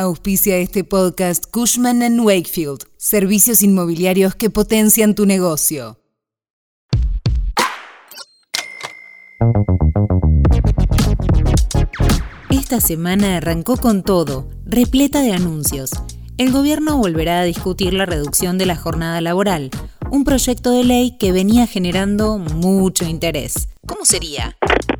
Auspicia este podcast Cushman ⁇ Wakefield, servicios inmobiliarios que potencian tu negocio. Esta semana arrancó con todo, repleta de anuncios. El gobierno volverá a discutir la reducción de la jornada laboral, un proyecto de ley que venía generando mucho interés. ¿Cómo sería?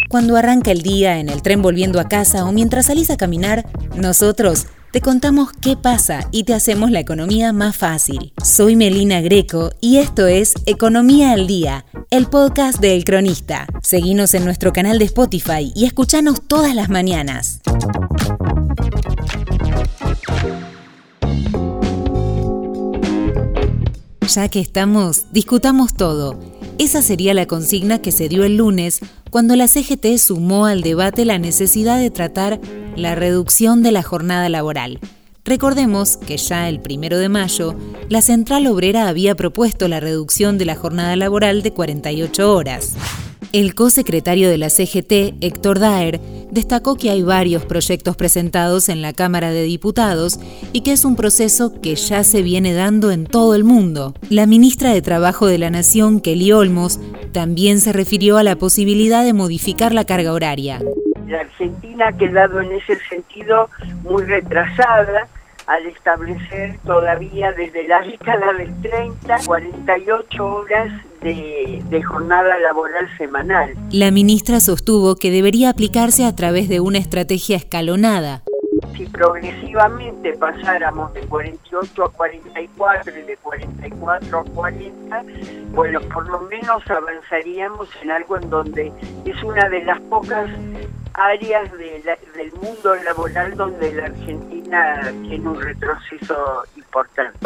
Cuando arranca el día en el tren volviendo a casa o mientras salís a caminar, nosotros te contamos qué pasa y te hacemos la economía más fácil. Soy Melina Greco y esto es Economía al Día, el podcast de El Cronista. Seguinos en nuestro canal de Spotify y escuchanos todas las mañanas. Ya que estamos, discutamos todo. Esa sería la consigna que se dio el lunes cuando la CGT sumó al debate la necesidad de tratar la reducción de la jornada laboral. Recordemos que ya el primero de mayo, la Central Obrera había propuesto la reducción de la jornada laboral de 48 horas. El co-secretario de la CGT, Héctor Daer, destacó que hay varios proyectos presentados en la Cámara de Diputados y que es un proceso que ya se viene dando en todo el mundo. La ministra de Trabajo de la Nación, Kelly Olmos, también se refirió a la posibilidad de modificar la carga horaria. La Argentina ha quedado en ese sentido muy retrasada al establecer todavía desde la década del 30 48 horas de, de, jornada laboral semanal. La ministra sostuvo que debería aplicarse a través de una estrategia escalonada. Si progresivamente pasáramos de 48 a 44 y de 44 a 40, bueno, por lo menos avanzaríamos en algo en donde es una de las pocas áreas del mundo laboral donde la Argentina tiene un retroceso importante.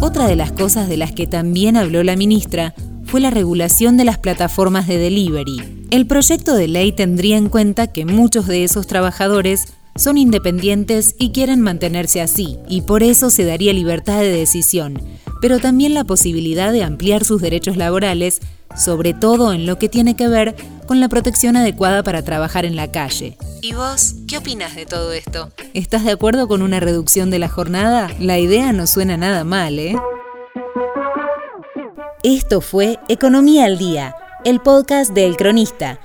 Otra de las cosas de las que también habló la ministra fue la regulación de las plataformas de delivery. El proyecto de ley tendría en cuenta que muchos de esos trabajadores son independientes y quieren mantenerse así, y por eso se daría libertad de decisión, pero también la posibilidad de ampliar sus derechos laborales, sobre todo en lo que tiene que ver con la protección adecuada para trabajar en la calle. ¿Y vos qué opinas de todo esto? ¿Estás de acuerdo con una reducción de la jornada? La idea no suena nada mal, ¿eh? Esto fue Economía al Día, el podcast de El Cronista.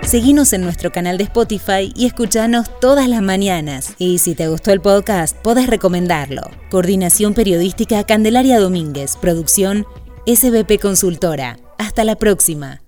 Seguinos en nuestro canal de Spotify y escuchanos todas las mañanas. Y si te gustó el podcast, podés recomendarlo. Coordinación Periodística Candelaria Domínguez. Producción SBP Consultora. Hasta la próxima.